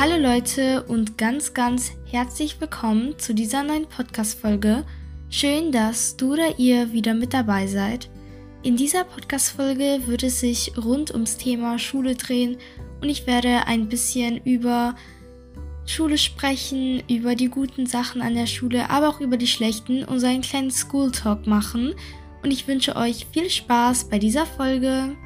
Hallo Leute und ganz, ganz herzlich willkommen zu dieser neuen Podcast-Folge. Schön, dass du oder ihr wieder mit dabei seid. In dieser Podcast-Folge wird es sich rund ums Thema Schule drehen und ich werde ein bisschen über Schule sprechen, über die guten Sachen an der Schule, aber auch über die schlechten und so einen kleinen School Talk machen. Und ich wünsche euch viel Spaß bei dieser Folge.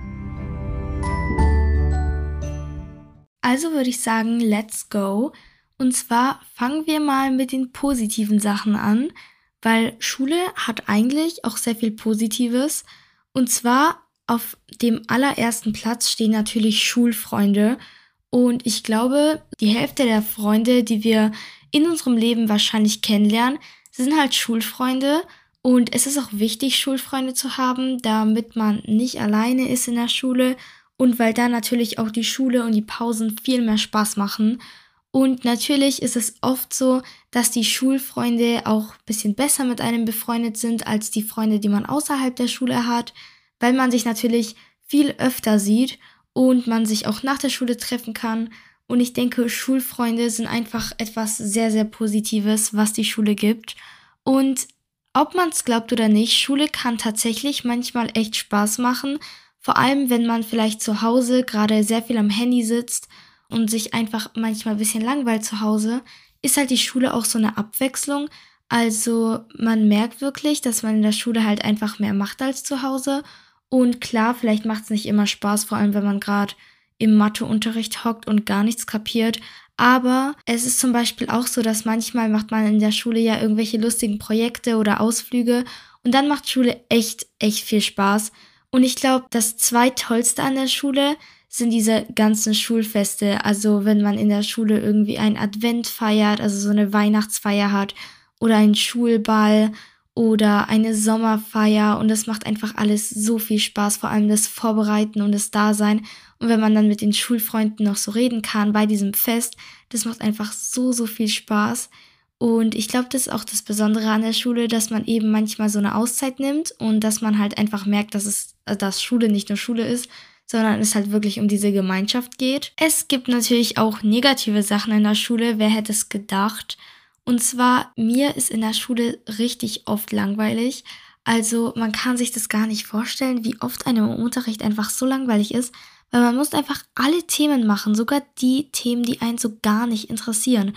Also würde ich sagen, let's go. Und zwar fangen wir mal mit den positiven Sachen an, weil Schule hat eigentlich auch sehr viel Positives. Und zwar auf dem allerersten Platz stehen natürlich Schulfreunde. Und ich glaube, die Hälfte der Freunde, die wir in unserem Leben wahrscheinlich kennenlernen, sind halt Schulfreunde. Und es ist auch wichtig, Schulfreunde zu haben, damit man nicht alleine ist in der Schule und weil da natürlich auch die Schule und die Pausen viel mehr Spaß machen. Und natürlich ist es oft so, dass die Schulfreunde auch ein bisschen besser mit einem befreundet sind als die Freunde, die man außerhalb der Schule hat, weil man sich natürlich viel öfter sieht und man sich auch nach der Schule treffen kann. Und ich denke, Schulfreunde sind einfach etwas sehr, sehr Positives, was die Schule gibt. Und ob man es glaubt oder nicht, Schule kann tatsächlich manchmal echt Spaß machen. Vor allem, wenn man vielleicht zu Hause gerade sehr viel am Handy sitzt und sich einfach manchmal ein bisschen langweilt zu Hause, ist halt die Schule auch so eine Abwechslung. Also man merkt wirklich, dass man in der Schule halt einfach mehr macht als zu Hause und klar, vielleicht macht es nicht immer Spaß, vor allem wenn man gerade im Matheunterricht hockt und gar nichts kapiert. Aber es ist zum Beispiel auch so, dass manchmal macht man in der Schule ja irgendwelche lustigen Projekte oder Ausflüge und dann macht Schule echt, echt viel Spaß. Und ich glaube, das zweitollste an der Schule sind diese ganzen Schulfeste. Also wenn man in der Schule irgendwie ein Advent feiert, also so eine Weihnachtsfeier hat oder einen Schulball oder eine Sommerfeier und es macht einfach alles so viel Spaß, vor allem das Vorbereiten und das Dasein. Und wenn man dann mit den Schulfreunden noch so reden kann bei diesem Fest, das macht einfach so, so viel Spaß. Und ich glaube, das ist auch das Besondere an der Schule, dass man eben manchmal so eine Auszeit nimmt und dass man halt einfach merkt, dass es, dass Schule nicht nur Schule ist, sondern es halt wirklich um diese Gemeinschaft geht. Es gibt natürlich auch negative Sachen in der Schule. Wer hätte es gedacht? Und zwar, mir ist in der Schule richtig oft langweilig. Also man kann sich das gar nicht vorstellen, wie oft einem Unterricht einfach so langweilig ist, weil man muss einfach alle Themen machen, sogar die Themen, die einen so gar nicht interessieren.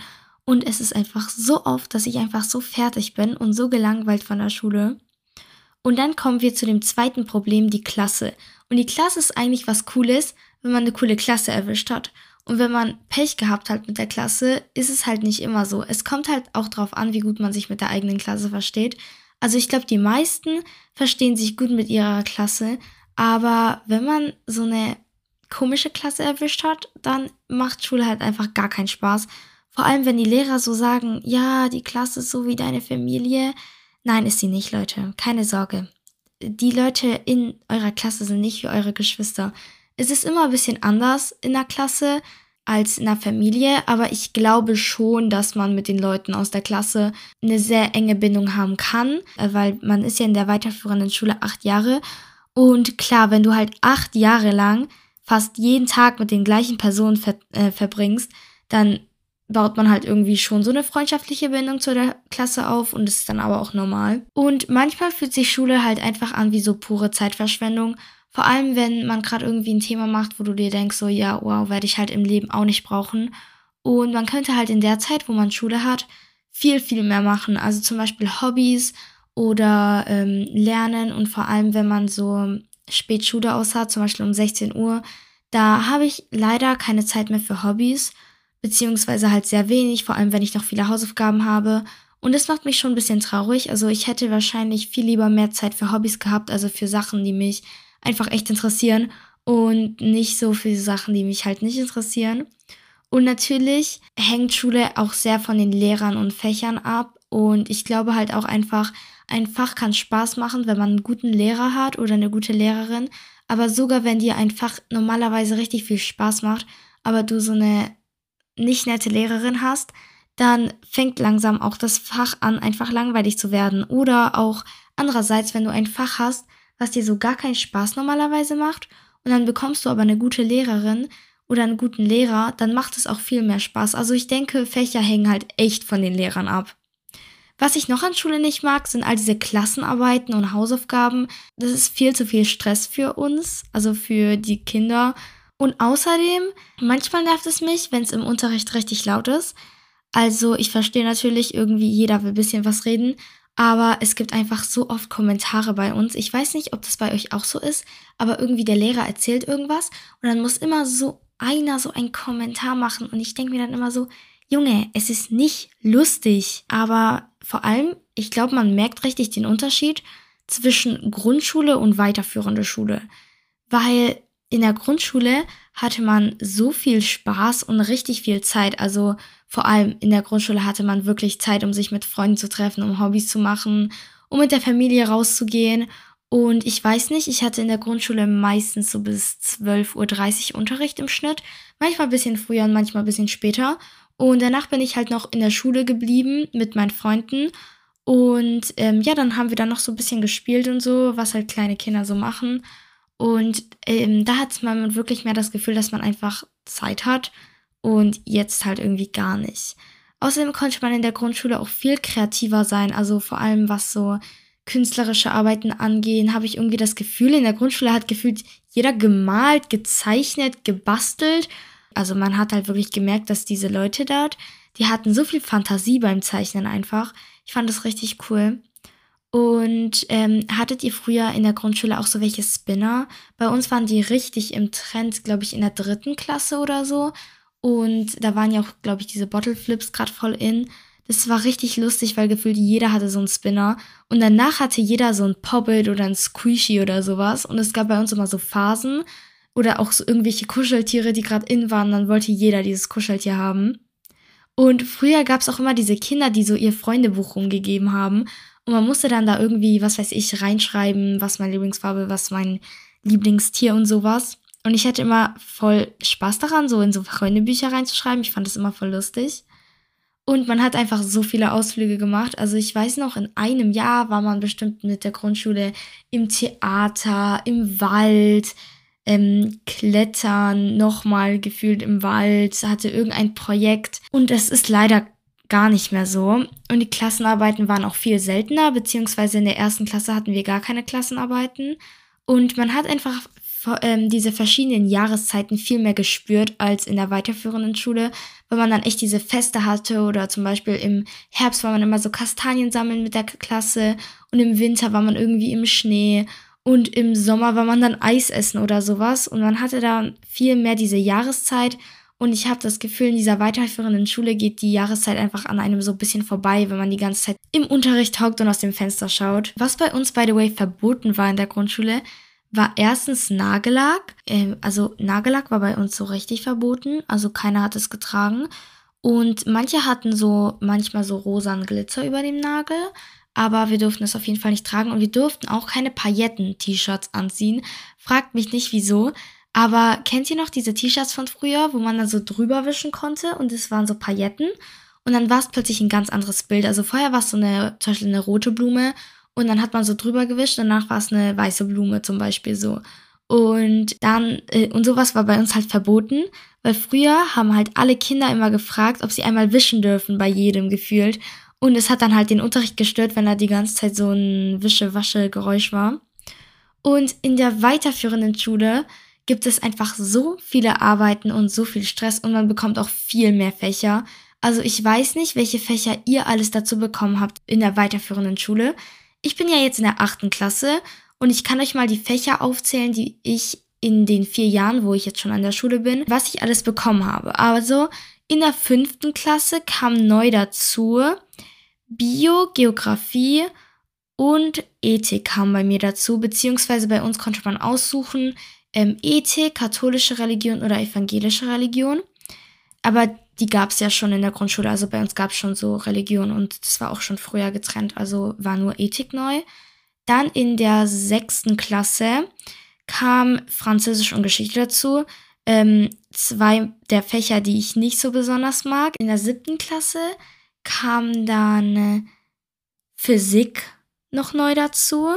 Und es ist einfach so oft, dass ich einfach so fertig bin und so gelangweilt von der Schule. Und dann kommen wir zu dem zweiten Problem, die Klasse. Und die Klasse ist eigentlich was Cooles, wenn man eine coole Klasse erwischt hat. Und wenn man Pech gehabt hat mit der Klasse, ist es halt nicht immer so. Es kommt halt auch darauf an, wie gut man sich mit der eigenen Klasse versteht. Also ich glaube, die meisten verstehen sich gut mit ihrer Klasse, aber wenn man so eine komische Klasse erwischt hat, dann macht Schule halt einfach gar keinen Spaß. Vor allem, wenn die Lehrer so sagen, ja, die Klasse ist so wie deine Familie. Nein, ist sie nicht, Leute. Keine Sorge. Die Leute in eurer Klasse sind nicht wie eure Geschwister. Es ist immer ein bisschen anders in der Klasse als in der Familie, aber ich glaube schon, dass man mit den Leuten aus der Klasse eine sehr enge Bindung haben kann, äh, weil man ist ja in der weiterführenden Schule acht Jahre. Und klar, wenn du halt acht Jahre lang fast jeden Tag mit den gleichen Personen ver äh, verbringst, dann baut man halt irgendwie schon so eine freundschaftliche Bindung zu der Klasse auf und ist dann aber auch normal. Und manchmal fühlt sich Schule halt einfach an wie so pure Zeitverschwendung vor allem, wenn man gerade irgendwie ein Thema macht, wo du dir denkst, so, ja, wow, werde ich halt im Leben auch nicht brauchen. Und man könnte halt in der Zeit, wo man Schule hat, viel, viel mehr machen. Also zum Beispiel Hobbys oder ähm, Lernen und vor allem, wenn man so spät Schule aus hat, zum Beispiel um 16 Uhr, da habe ich leider keine Zeit mehr für Hobbys, beziehungsweise halt sehr wenig, vor allem wenn ich noch viele Hausaufgaben habe. Und das macht mich schon ein bisschen traurig. Also ich hätte wahrscheinlich viel lieber mehr Zeit für Hobbys gehabt, also für Sachen, die mich einfach echt interessieren und nicht so viele Sachen, die mich halt nicht interessieren. Und natürlich hängt Schule auch sehr von den Lehrern und Fächern ab. Und ich glaube halt auch einfach, ein Fach kann Spaß machen, wenn man einen guten Lehrer hat oder eine gute Lehrerin. Aber sogar wenn dir ein Fach normalerweise richtig viel Spaß macht, aber du so eine nicht nette Lehrerin hast, dann fängt langsam auch das Fach an, einfach langweilig zu werden. Oder auch andererseits, wenn du ein Fach hast, was dir so gar keinen Spaß normalerweise macht und dann bekommst du aber eine gute Lehrerin oder einen guten Lehrer, dann macht es auch viel mehr Spaß. Also ich denke, Fächer hängen halt echt von den Lehrern ab. Was ich noch an Schule nicht mag, sind all diese Klassenarbeiten und Hausaufgaben. Das ist viel zu viel Stress für uns, also für die Kinder. Und außerdem, manchmal nervt es mich, wenn es im Unterricht richtig laut ist. Also ich verstehe natürlich irgendwie, jeder will ein bisschen was reden, aber es gibt einfach so oft Kommentare bei uns. Ich weiß nicht, ob das bei euch auch so ist, aber irgendwie der Lehrer erzählt irgendwas und dann muss immer so einer so einen Kommentar machen und ich denke mir dann immer so, Junge, es ist nicht lustig, aber vor allem, ich glaube, man merkt richtig den Unterschied zwischen Grundschule und weiterführende Schule, weil in der Grundschule hatte man so viel Spaß und richtig viel Zeit. Also vor allem in der Grundschule hatte man wirklich Zeit, um sich mit Freunden zu treffen, um Hobbys zu machen, um mit der Familie rauszugehen. Und ich weiß nicht, ich hatte in der Grundschule meistens so bis 12.30 Uhr Unterricht im Schnitt. Manchmal ein bisschen früher und manchmal ein bisschen später. Und danach bin ich halt noch in der Schule geblieben mit meinen Freunden. Und ähm, ja, dann haben wir dann noch so ein bisschen gespielt und so, was halt kleine Kinder so machen. Und ähm, da hat man wirklich mehr das Gefühl, dass man einfach Zeit hat und jetzt halt irgendwie gar nicht. Außerdem konnte man in der Grundschule auch viel kreativer sein, also vor allem was so künstlerische Arbeiten angehen, habe ich irgendwie das Gefühl, in der Grundschule hat gefühlt jeder gemalt, gezeichnet, gebastelt. Also man hat halt wirklich gemerkt, dass diese Leute dort, die hatten so viel Fantasie beim Zeichnen einfach. Ich fand das richtig cool. Und ähm, hattet ihr früher in der Grundschule auch so welche Spinner? Bei uns waren die richtig im Trend, glaube ich, in der dritten Klasse oder so. Und da waren ja auch, glaube ich, diese Bottle Flips gerade voll in. Das war richtig lustig, weil gefühlt jeder hatte so einen Spinner. Und danach hatte jeder so ein Poppet oder ein Squishy oder sowas. Und es gab bei uns immer so Phasen oder auch so irgendwelche Kuscheltiere, die gerade in waren. Dann wollte jeder dieses Kuscheltier haben. Und früher gab es auch immer diese Kinder, die so ihr Freundebuch rumgegeben haben. Und man musste dann da irgendwie, was weiß ich, reinschreiben, was meine Lieblingsfarbe, was mein Lieblingstier und sowas. Und ich hatte immer voll Spaß daran, so in so Freundebücher reinzuschreiben. Ich fand das immer voll lustig. Und man hat einfach so viele Ausflüge gemacht. Also ich weiß noch, in einem Jahr war man bestimmt mit der Grundschule im Theater, im Wald, ähm, Klettern, nochmal gefühlt im Wald, hatte irgendein Projekt. Und es ist leider gar nicht mehr so. Und die Klassenarbeiten waren auch viel seltener, beziehungsweise in der ersten Klasse hatten wir gar keine Klassenarbeiten. Und man hat einfach ähm, diese verschiedenen Jahreszeiten viel mehr gespürt als in der weiterführenden Schule, weil man dann echt diese Feste hatte oder zum Beispiel im Herbst war man immer so Kastanien sammeln mit der Klasse und im Winter war man irgendwie im Schnee und im Sommer war man dann Eis essen oder sowas und man hatte da viel mehr diese Jahreszeit und ich habe das Gefühl, in dieser weiterführenden Schule geht die Jahreszeit einfach an einem so ein bisschen vorbei, wenn man die ganze Zeit im Unterricht hockt und aus dem Fenster schaut. Was bei uns, by the way, verboten war in der Grundschule, war erstens Nagellack. Ähm, also Nagellack war bei uns so richtig verboten. Also keiner hat es getragen. Und manche hatten so manchmal so rosan Glitzer über dem Nagel. Aber wir durften es auf jeden Fall nicht tragen. Und wir durften auch keine Pailletten-T-Shirts anziehen. Fragt mich nicht wieso. Aber kennt ihr noch diese T-Shirts von früher, wo man dann so drüber wischen konnte und es waren so Pailletten? Und dann war es plötzlich ein ganz anderes Bild. Also vorher war es so eine, zum Beispiel eine rote Blume und dann hat man so drüber gewischt, danach war es eine weiße Blume zum Beispiel so. Und dann, äh, und sowas war bei uns halt verboten, weil früher haben halt alle Kinder immer gefragt, ob sie einmal wischen dürfen, bei jedem gefühlt. Und es hat dann halt den Unterricht gestört, wenn da die ganze Zeit so ein Wische-Wasche-Geräusch war. Und in der weiterführenden Schule gibt es einfach so viele Arbeiten und so viel Stress und man bekommt auch viel mehr Fächer. Also ich weiß nicht, welche Fächer ihr alles dazu bekommen habt in der weiterführenden Schule. Ich bin ja jetzt in der achten Klasse und ich kann euch mal die Fächer aufzählen, die ich in den vier Jahren, wo ich jetzt schon an der Schule bin, was ich alles bekommen habe. Also in der fünften Klasse kam neu dazu Bio, Geografie und Ethik kam bei mir dazu, beziehungsweise bei uns konnte man aussuchen, ähm, Ethik, katholische Religion oder evangelische Religion. Aber die gab es ja schon in der Grundschule. Also bei uns gab es schon so Religion und das war auch schon früher getrennt. Also war nur Ethik neu. Dann in der sechsten Klasse kam Französisch und Geschichte dazu. Ähm, zwei der Fächer, die ich nicht so besonders mag. In der siebten Klasse kam dann Physik noch neu dazu.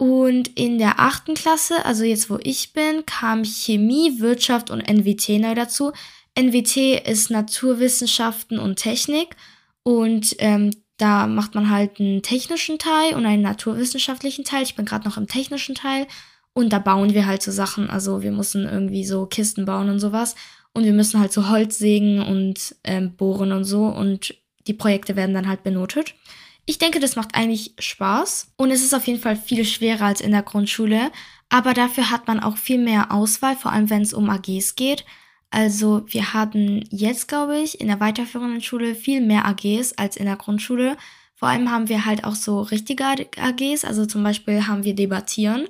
Und in der achten Klasse, also jetzt wo ich bin, kam Chemie, Wirtschaft und NWT neu dazu. NWT ist Naturwissenschaften und Technik und ähm, da macht man halt einen technischen Teil und einen naturwissenschaftlichen Teil. Ich bin gerade noch im technischen Teil und da bauen wir halt so Sachen. Also wir müssen irgendwie so Kisten bauen und sowas und wir müssen halt so Holz sägen und ähm, bohren und so und die Projekte werden dann halt benotet. Ich denke, das macht eigentlich Spaß und es ist auf jeden Fall viel schwerer als in der Grundschule, aber dafür hat man auch viel mehr Auswahl, vor allem wenn es um AGs geht. Also wir hatten jetzt, glaube ich, in der weiterführenden Schule viel mehr AGs als in der Grundschule. Vor allem haben wir halt auch so richtige AGs, also zum Beispiel haben wir Debattieren.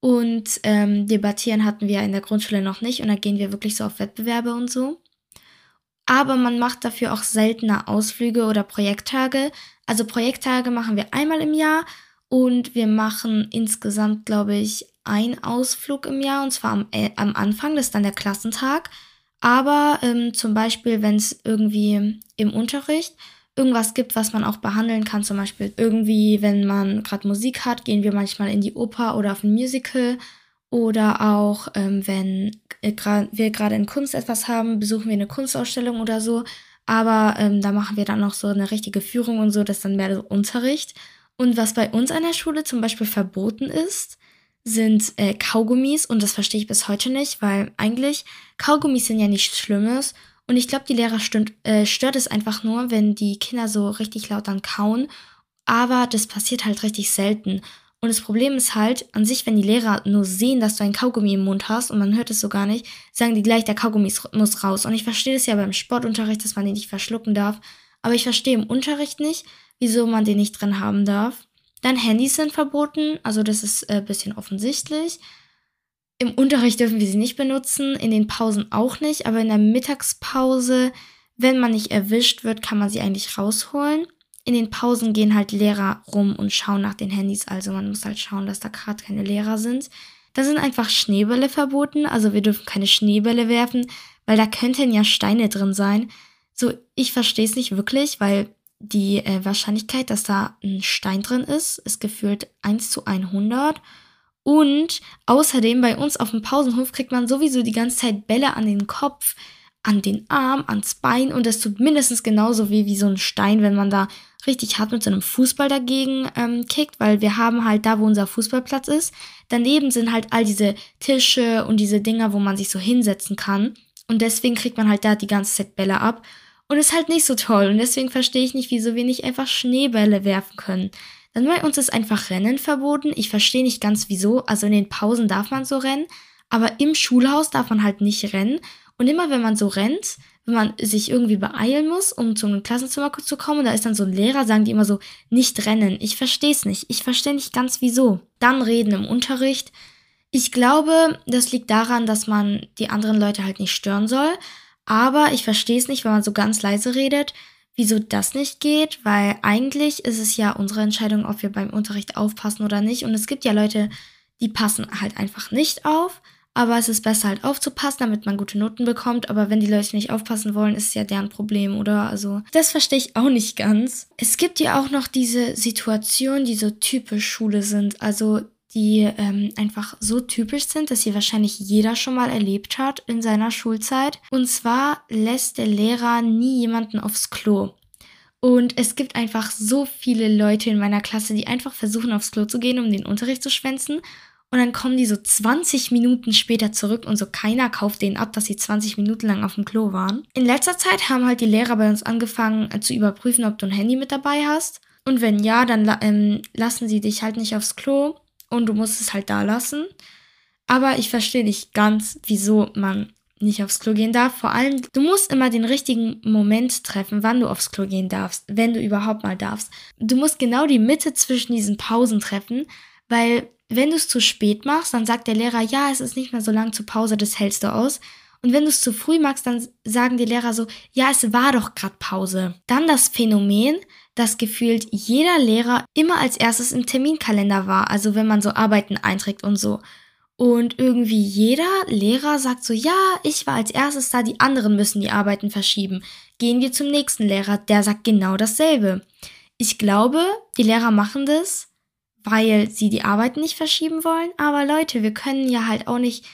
Und ähm, Debattieren hatten wir in der Grundschule noch nicht und da gehen wir wirklich so auf Wettbewerbe und so. Aber man macht dafür auch seltener Ausflüge oder Projekttage. Also Projekttage machen wir einmal im Jahr und wir machen insgesamt, glaube ich, einen Ausflug im Jahr und zwar am, äh, am Anfang, das ist dann der Klassentag. Aber ähm, zum Beispiel, wenn es irgendwie im Unterricht irgendwas gibt, was man auch behandeln kann, zum Beispiel irgendwie, wenn man gerade Musik hat, gehen wir manchmal in die Oper oder auf ein Musical. Oder auch, ähm, wenn äh, wir gerade in Kunst etwas haben, besuchen wir eine Kunstausstellung oder so. Aber ähm, da machen wir dann noch so eine richtige Führung und so, das ist dann mehr so Unterricht. Und was bei uns an der Schule zum Beispiel verboten ist, sind äh, Kaugummis und das verstehe ich bis heute nicht, weil eigentlich Kaugummis sind ja nichts Schlimmes und ich glaube, die Lehrer stört, äh, stört es einfach nur, wenn die Kinder so richtig laut dann kauen, aber das passiert halt richtig selten. Und das Problem ist halt, an sich, wenn die Lehrer nur sehen, dass du ein Kaugummi im Mund hast und man hört es so gar nicht, sagen die gleich, der Kaugummi muss raus. Und ich verstehe das ja beim Sportunterricht, dass man den nicht verschlucken darf. Aber ich verstehe im Unterricht nicht, wieso man den nicht drin haben darf. Dann Handys sind verboten, also das ist ein äh, bisschen offensichtlich. Im Unterricht dürfen wir sie nicht benutzen, in den Pausen auch nicht, aber in der Mittagspause, wenn man nicht erwischt wird, kann man sie eigentlich rausholen in den Pausen gehen halt Lehrer rum und schauen nach den Handys. Also man muss halt schauen, dass da gerade keine Lehrer sind. Da sind einfach Schneebälle verboten. Also wir dürfen keine Schneebälle werfen, weil da könnten ja Steine drin sein. So, ich verstehe es nicht wirklich, weil die äh, Wahrscheinlichkeit, dass da ein Stein drin ist, ist gefühlt 1 zu 100. Und außerdem bei uns auf dem Pausenhof kriegt man sowieso die ganze Zeit Bälle an den Kopf, an den Arm, ans Bein und das tut mindestens genauso weh wie so ein Stein, wenn man da richtig hart mit so einem Fußball dagegen ähm, kickt, weil wir haben halt da, wo unser Fußballplatz ist, daneben sind halt all diese Tische und diese Dinger, wo man sich so hinsetzen kann. Und deswegen kriegt man halt da die ganze Zeit Bälle ab. Und ist halt nicht so toll. Und deswegen verstehe ich nicht, wieso wir nicht einfach Schneebälle werfen können. Dann bei uns ist einfach Rennen verboten. Ich verstehe nicht ganz wieso. Also in den Pausen darf man so rennen. Aber im Schulhaus darf man halt nicht rennen. Und immer wenn man so rennt, wenn man sich irgendwie beeilen muss, um zum Klassenzimmer zu kommen, da ist dann so ein Lehrer, sagen die immer so, nicht rennen. Ich verstehe es nicht. Ich verstehe nicht ganz wieso. Dann reden im Unterricht. Ich glaube, das liegt daran, dass man die anderen Leute halt nicht stören soll. Aber ich verstehe es nicht, wenn man so ganz leise redet, wieso das nicht geht, weil eigentlich ist es ja unsere Entscheidung, ob wir beim Unterricht aufpassen oder nicht. Und es gibt ja Leute, die passen halt einfach nicht auf. Aber es ist besser halt aufzupassen, damit man gute Noten bekommt. Aber wenn die Leute nicht aufpassen wollen, ist es ja deren Problem, oder? Also, das verstehe ich auch nicht ganz. Es gibt ja auch noch diese Situationen, die so typisch Schule sind. Also, die ähm, einfach so typisch sind, dass sie wahrscheinlich jeder schon mal erlebt hat in seiner Schulzeit. Und zwar lässt der Lehrer nie jemanden aufs Klo. Und es gibt einfach so viele Leute in meiner Klasse, die einfach versuchen, aufs Klo zu gehen, um den Unterricht zu schwänzen. Und dann kommen die so 20 Minuten später zurück und so keiner kauft denen ab, dass sie 20 Minuten lang auf dem Klo waren. In letzter Zeit haben halt die Lehrer bei uns angefangen äh, zu überprüfen, ob du ein Handy mit dabei hast. Und wenn ja, dann ähm, lassen sie dich halt nicht aufs Klo und du musst es halt da lassen. Aber ich verstehe nicht ganz, wieso man nicht aufs Klo gehen darf. Vor allem, du musst immer den richtigen Moment treffen, wann du aufs Klo gehen darfst, wenn du überhaupt mal darfst. Du musst genau die Mitte zwischen diesen Pausen treffen, weil wenn du es zu spät machst, dann sagt der Lehrer, ja, es ist nicht mehr so lang zur Pause, das hältst du aus. Und wenn du es zu früh machst, dann sagen die Lehrer so, ja, es war doch gerade Pause. Dann das Phänomen, dass gefühlt jeder Lehrer immer als erstes im Terminkalender war, also wenn man so Arbeiten einträgt und so. Und irgendwie jeder Lehrer sagt so, ja, ich war als erstes da, die anderen müssen die Arbeiten verschieben. Gehen wir zum nächsten Lehrer, der sagt genau dasselbe. Ich glaube, die Lehrer machen das, weil sie die Arbeit nicht verschieben wollen. Aber Leute, wir können ja halt auch nicht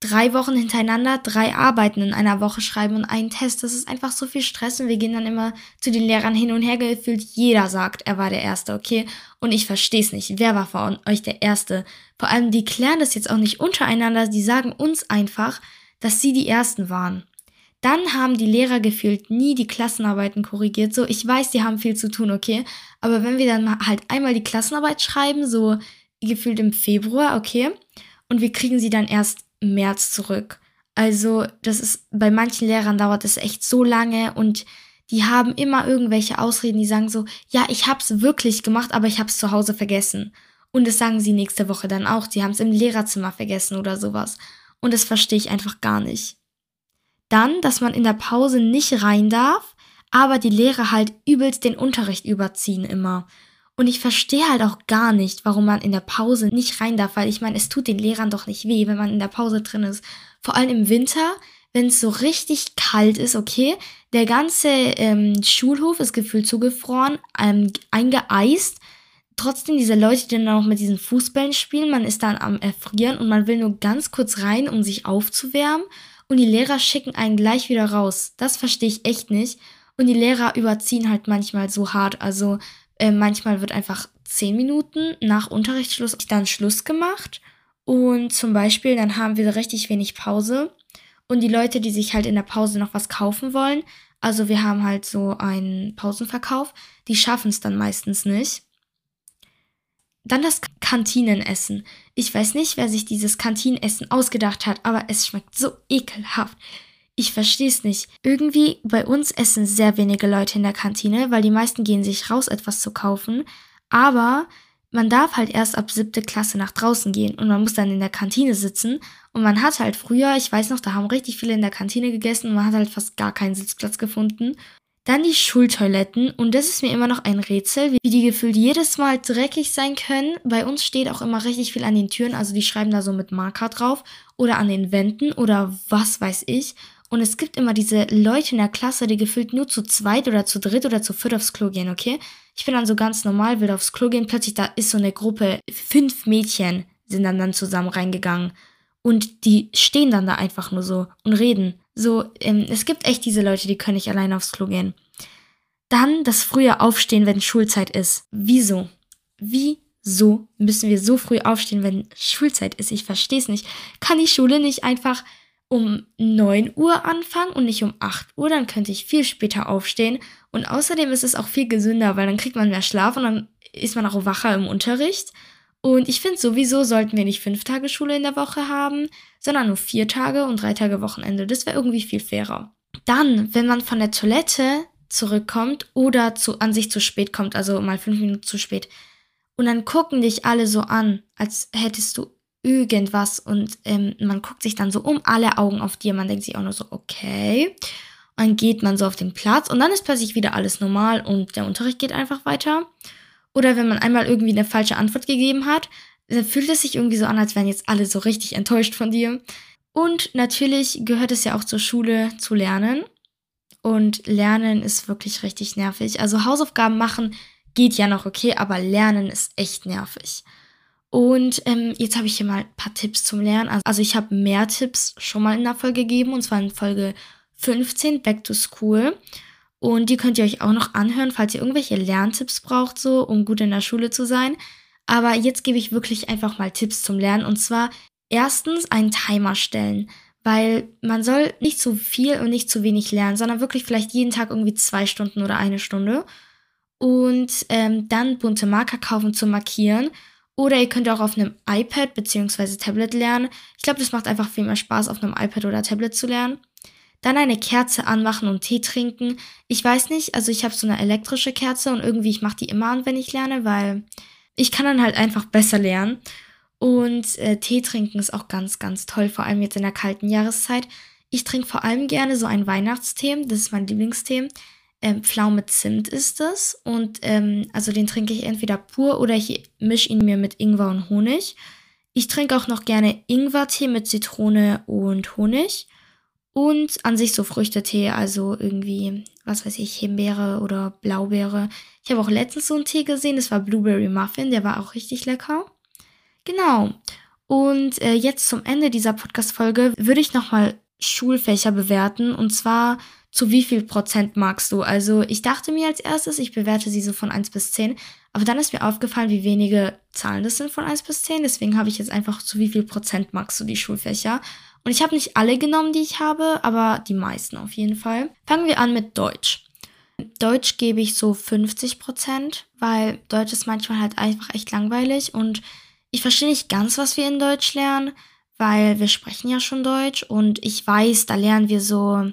drei Wochen hintereinander drei Arbeiten in einer Woche schreiben und einen Test. Das ist einfach so viel Stress und wir gehen dann immer zu den Lehrern hin und her gefühlt. Jeder sagt, er war der Erste, okay? Und ich verstehe es nicht. Wer war von euch der Erste? Vor allem, die klären das jetzt auch nicht untereinander. Die sagen uns einfach, dass sie die Ersten waren. Dann haben die Lehrer gefühlt nie die Klassenarbeiten korrigiert. So, ich weiß, die haben viel zu tun, okay? Aber wenn wir dann halt einmal die Klassenarbeit schreiben, so gefühlt im Februar, okay? Und wir kriegen sie dann erst März zurück. Also, das ist, bei manchen Lehrern dauert es echt so lange und die haben immer irgendwelche Ausreden, die sagen so, ja, ich hab's wirklich gemacht, aber ich hab's zu Hause vergessen. Und das sagen sie nächste Woche dann auch, sie haben's im Lehrerzimmer vergessen oder sowas. Und das verstehe ich einfach gar nicht. Dann, dass man in der Pause nicht rein darf, aber die Lehrer halt übelst den Unterricht überziehen immer. Und ich verstehe halt auch gar nicht, warum man in der Pause nicht rein darf, weil ich meine, es tut den Lehrern doch nicht weh, wenn man in der Pause drin ist. Vor allem im Winter, wenn es so richtig kalt ist, okay, der ganze ähm, Schulhof ist gefühlt zugefroren, ähm, eingeeist. Trotzdem diese Leute, die dann auch mit diesen Fußbällen spielen, man ist dann am Erfrieren und man will nur ganz kurz rein, um sich aufzuwärmen. Und die Lehrer schicken einen gleich wieder raus. Das verstehe ich echt nicht. Und die Lehrer überziehen halt manchmal so hart. Also äh, manchmal wird einfach zehn Minuten nach Unterrichtsschluss dann Schluss gemacht. Und zum Beispiel, dann haben wir richtig wenig Pause. Und die Leute, die sich halt in der Pause noch was kaufen wollen, also wir haben halt so einen Pausenverkauf, die schaffen es dann meistens nicht. Dann das Kantinenessen. Ich weiß nicht, wer sich dieses Kantinenessen ausgedacht hat, aber es schmeckt so ekelhaft. Ich verstehe es nicht. Irgendwie bei uns essen sehr wenige Leute in der Kantine, weil die meisten gehen sich raus, etwas zu kaufen. Aber man darf halt erst ab siebte Klasse nach draußen gehen und man muss dann in der Kantine sitzen. Und man hat halt früher, ich weiß noch, da haben richtig viele in der Kantine gegessen und man hat halt fast gar keinen Sitzplatz gefunden. Dann die Schultoiletten und das ist mir immer noch ein Rätsel, wie die gefühlt jedes Mal dreckig sein können. Bei uns steht auch immer richtig viel an den Türen, also die schreiben da so mit Marker drauf oder an den Wänden oder was weiß ich. Und es gibt immer diese Leute in der Klasse, die gefühlt nur zu zweit oder zu dritt oder zu viert aufs Klo gehen, okay? Ich bin dann so ganz normal, will aufs Klo gehen, plötzlich da ist so eine Gruppe, fünf Mädchen sind dann dann zusammen reingegangen. Und die stehen dann da einfach nur so und reden. So, ähm, es gibt echt diese Leute, die können nicht alleine aufs Klo gehen. Dann das frühe Aufstehen, wenn Schulzeit ist. Wieso? Wieso müssen wir so früh aufstehen, wenn Schulzeit ist? Ich verstehe es nicht. Kann die Schule nicht einfach um 9 Uhr anfangen und nicht um 8 Uhr, dann könnte ich viel später aufstehen. Und außerdem ist es auch viel gesünder, weil dann kriegt man mehr Schlaf und dann ist man auch wacher im Unterricht. Und ich finde sowieso sollten wir nicht fünf Tage Schule in der Woche haben, sondern nur vier Tage und drei Tage Wochenende. Das wäre irgendwie viel fairer. Dann, wenn man von der Toilette zurückkommt oder zu, an sich zu spät kommt, also mal fünf Minuten zu spät, und dann gucken dich alle so an, als hättest du irgendwas und ähm, man guckt sich dann so um, alle Augen auf dir, man denkt sich auch nur so, okay. Dann geht man so auf den Platz und dann ist plötzlich wieder alles normal und der Unterricht geht einfach weiter. Oder wenn man einmal irgendwie eine falsche Antwort gegeben hat, fühlt es sich irgendwie so an, als wären jetzt alle so richtig enttäuscht von dir. Und natürlich gehört es ja auch zur Schule zu lernen. Und Lernen ist wirklich richtig nervig. Also Hausaufgaben machen geht ja noch okay, aber Lernen ist echt nervig. Und ähm, jetzt habe ich hier mal ein paar Tipps zum Lernen. Also, also ich habe mehr Tipps schon mal in der Folge gegeben, und zwar in Folge 15, Back to School. Und die könnt ihr euch auch noch anhören, falls ihr irgendwelche Lerntipps braucht, so um gut in der Schule zu sein. Aber jetzt gebe ich wirklich einfach mal Tipps zum Lernen. Und zwar erstens einen Timer stellen. Weil man soll nicht zu viel und nicht zu wenig lernen, sondern wirklich vielleicht jeden Tag irgendwie zwei Stunden oder eine Stunde. Und ähm, dann bunte Marker kaufen zum Markieren oder ihr könnt auch auf einem iPad bzw. Tablet lernen. Ich glaube, das macht einfach viel mehr Spaß, auf einem iPad oder Tablet zu lernen. Dann eine Kerze anmachen und Tee trinken. Ich weiß nicht, also ich habe so eine elektrische Kerze und irgendwie ich mache die immer an, wenn ich lerne, weil ich kann dann halt einfach besser lernen. Und äh, Tee trinken ist auch ganz, ganz toll, vor allem jetzt in der kalten Jahreszeit. Ich trinke vor allem gerne so einen Weihnachtstee, das ist mein Lieblingstee ähm, Pflaume Zimt ist es. Und ähm, also den trinke ich entweder pur oder ich mische ihn mir mit Ingwer und Honig. Ich trinke auch noch gerne Ingwertee mit Zitrone und Honig. Und an sich so Früchtetee, also irgendwie, was weiß ich, Himbeere oder Blaubeere. Ich habe auch letztens so einen Tee gesehen, das war Blueberry Muffin, der war auch richtig lecker. Genau. Und äh, jetzt zum Ende dieser Podcast-Folge würde ich nochmal Schulfächer bewerten. Und zwar zu wie viel Prozent magst du? Also ich dachte mir als erstes, ich bewerte sie so von 1 bis 10. Aber dann ist mir aufgefallen, wie wenige Zahlen das sind von 1 bis 10. Deswegen habe ich jetzt einfach zu wie viel Prozent magst du die Schulfächer. Und ich habe nicht alle genommen, die ich habe, aber die meisten auf jeden Fall. Fangen wir an mit Deutsch. Deutsch gebe ich so 50 Prozent, weil Deutsch ist manchmal halt einfach echt langweilig und ich verstehe nicht ganz, was wir in Deutsch lernen, weil wir sprechen ja schon Deutsch und ich weiß, da lernen wir so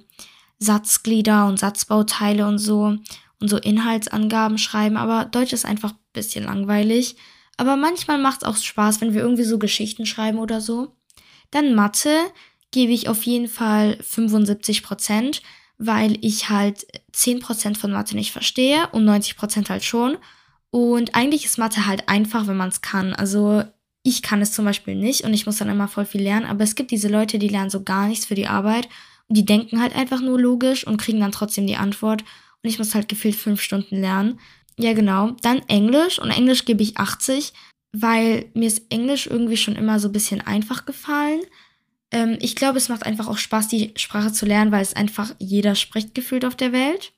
Satzglieder und Satzbauteile und so und so Inhaltsangaben schreiben, aber Deutsch ist einfach ein bisschen langweilig. Aber manchmal macht es auch Spaß, wenn wir irgendwie so Geschichten schreiben oder so. Dann Mathe gebe ich auf jeden Fall 75 Prozent, weil ich halt 10 Prozent von Mathe nicht verstehe und 90 Prozent halt schon. Und eigentlich ist Mathe halt einfach, wenn man es kann. Also ich kann es zum Beispiel nicht und ich muss dann immer voll viel lernen. Aber es gibt diese Leute, die lernen so gar nichts für die Arbeit. Und die denken halt einfach nur logisch und kriegen dann trotzdem die Antwort. Und ich muss halt gefühlt fünf Stunden lernen. Ja, genau. Dann Englisch. Und Englisch gebe ich 80, weil mir ist Englisch irgendwie schon immer so ein bisschen einfach gefallen. Ähm, ich glaube, es macht einfach auch Spaß, die Sprache zu lernen, weil es einfach jeder spricht gefühlt auf der Welt.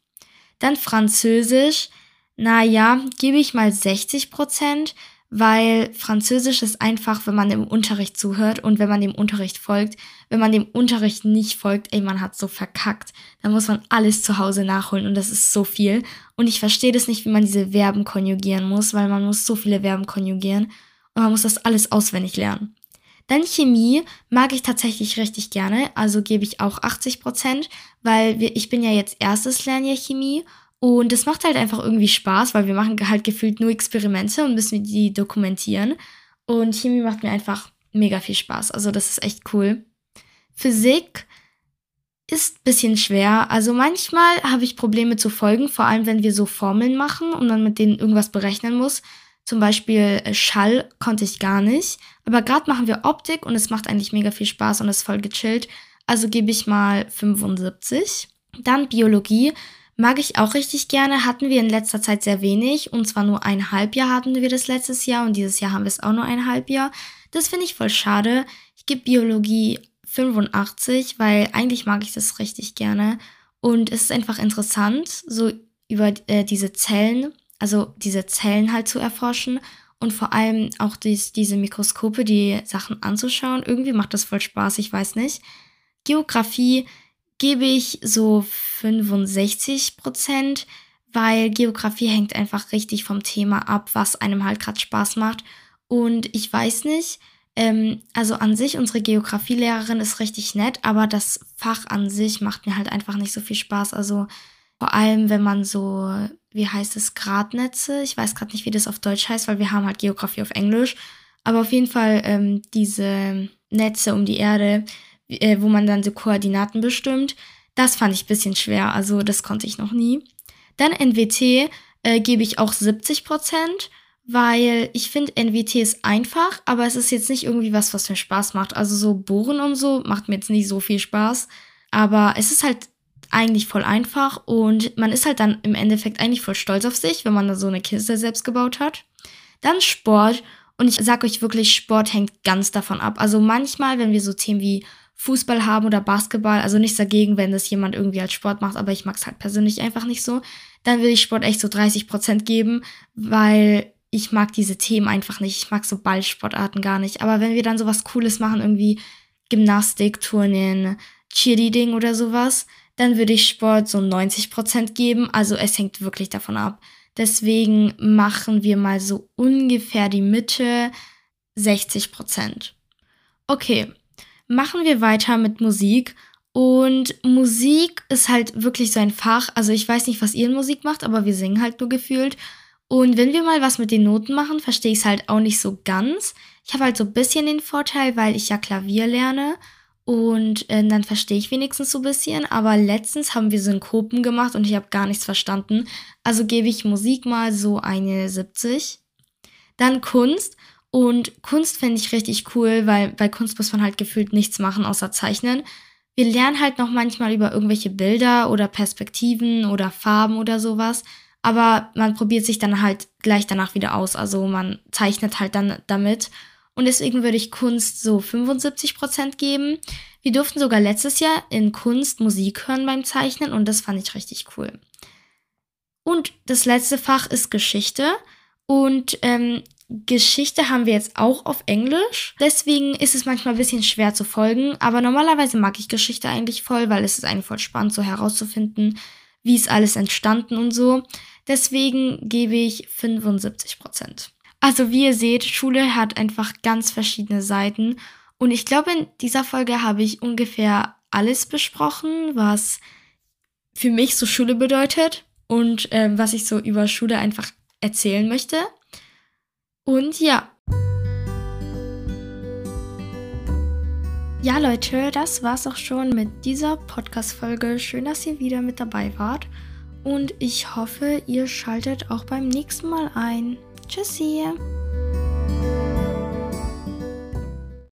Dann Französisch. Naja, gebe ich mal 60 Prozent, weil Französisch ist einfach, wenn man im Unterricht zuhört und wenn man dem Unterricht folgt. Wenn man dem Unterricht nicht folgt, ey, man hat so verkackt. Dann muss man alles zu Hause nachholen und das ist so viel. Und ich verstehe das nicht, wie man diese Verben konjugieren muss, weil man muss so viele Verben konjugieren und man muss das alles auswendig lernen. Dann Chemie mag ich tatsächlich richtig gerne, also gebe ich auch 80 Prozent, weil wir, ich bin ja jetzt erstes Lernjahr Chemie und es macht halt einfach irgendwie Spaß, weil wir machen halt gefühlt nur Experimente und müssen die dokumentieren. Und Chemie macht mir einfach mega viel Spaß. Also das ist echt cool. Physik ist ein bisschen schwer. Also manchmal habe ich Probleme zu folgen, vor allem wenn wir so Formeln machen und man mit denen irgendwas berechnen muss. Zum Beispiel äh, Schall konnte ich gar nicht. Aber gerade machen wir Optik und es macht eigentlich mega viel Spaß und ist voll gechillt. Also gebe ich mal 75. Dann Biologie Mag ich auch richtig gerne, hatten wir in letzter Zeit sehr wenig. Und zwar nur ein Halbjahr hatten wir das letztes Jahr und dieses Jahr haben wir es auch nur ein Halbjahr. Das finde ich voll schade. Ich gebe Biologie 85, weil eigentlich mag ich das richtig gerne. Und es ist einfach interessant, so über äh, diese Zellen, also diese Zellen halt zu erforschen und vor allem auch dies, diese Mikroskope, die Sachen anzuschauen. Irgendwie macht das voll Spaß, ich weiß nicht. Geografie gebe ich so 65 Prozent, weil Geografie hängt einfach richtig vom Thema ab, was einem halt gerade Spaß macht. Und ich weiß nicht, ähm, also an sich, unsere Geografielehrerin ist richtig nett, aber das Fach an sich macht mir halt einfach nicht so viel Spaß. Also vor allem, wenn man so, wie heißt es, Gradnetze, ich weiß gerade nicht, wie das auf Deutsch heißt, weil wir haben halt Geografie auf Englisch, aber auf jeden Fall ähm, diese Netze um die Erde, äh, wo man dann so Koordinaten bestimmt. Das fand ich ein bisschen schwer, also das konnte ich noch nie. Dann NWT äh, gebe ich auch 70 Prozent, weil ich finde, NWT ist einfach, aber es ist jetzt nicht irgendwie was, was mir Spaß macht. Also so Bohren und so macht mir jetzt nicht so viel Spaß, aber es ist halt eigentlich voll einfach und man ist halt dann im Endeffekt eigentlich voll stolz auf sich, wenn man da so eine Kiste selbst gebaut hat. Dann Sport und ich sag euch wirklich, Sport hängt ganz davon ab. Also manchmal, wenn wir so Themen wie Fußball haben oder Basketball, also nichts dagegen, wenn das jemand irgendwie als Sport macht, aber ich mag es halt persönlich einfach nicht so, dann will ich Sport echt so 30 Prozent geben, weil ich mag diese Themen einfach nicht. Ich mag so Ballsportarten gar nicht. Aber wenn wir dann sowas Cooles machen, irgendwie Gymnastik, Turnen, Cheerleading oder sowas, dann würde ich Sport so 90 Prozent geben. Also es hängt wirklich davon ab. Deswegen machen wir mal so ungefähr die Mitte 60 Prozent. Okay, machen wir weiter mit Musik. Und Musik ist halt wirklich so ein Fach. Also ich weiß nicht, was ihr in Musik macht, aber wir singen halt nur gefühlt. Und wenn wir mal was mit den Noten machen, verstehe ich es halt auch nicht so ganz. Ich habe halt so ein bisschen den Vorteil, weil ich ja Klavier lerne. Und äh, dann verstehe ich wenigstens so ein bisschen. Aber letztens haben wir Synkopen gemacht und ich habe gar nichts verstanden. Also gebe ich Musik mal so eine 70. Dann Kunst. Und Kunst fände ich richtig cool, weil bei Kunst muss man halt gefühlt nichts machen außer zeichnen. Wir lernen halt noch manchmal über irgendwelche Bilder oder Perspektiven oder Farben oder sowas, aber man probiert sich dann halt gleich danach wieder aus. Also man zeichnet halt dann damit. Und deswegen würde ich Kunst so 75% geben. Wir durften sogar letztes Jahr in Kunst Musik hören beim Zeichnen und das fand ich richtig cool. Und das letzte Fach ist Geschichte. Und ähm, Geschichte haben wir jetzt auch auf Englisch. Deswegen ist es manchmal ein bisschen schwer zu folgen. Aber normalerweise mag ich Geschichte eigentlich voll, weil es ist eigentlich voll spannend, so herauszufinden, wie ist alles entstanden und so. Deswegen gebe ich 75 Prozent. Also wie ihr seht, Schule hat einfach ganz verschiedene Seiten. Und ich glaube, in dieser Folge habe ich ungefähr alles besprochen, was für mich so Schule bedeutet und ähm, was ich so über Schule einfach erzählen möchte. Und ja. Ja, Leute, das war's auch schon mit dieser Podcast-Folge. Schön, dass ihr wieder mit dabei wart. Und ich hoffe, ihr schaltet auch beim nächsten Mal ein. Tschüssi!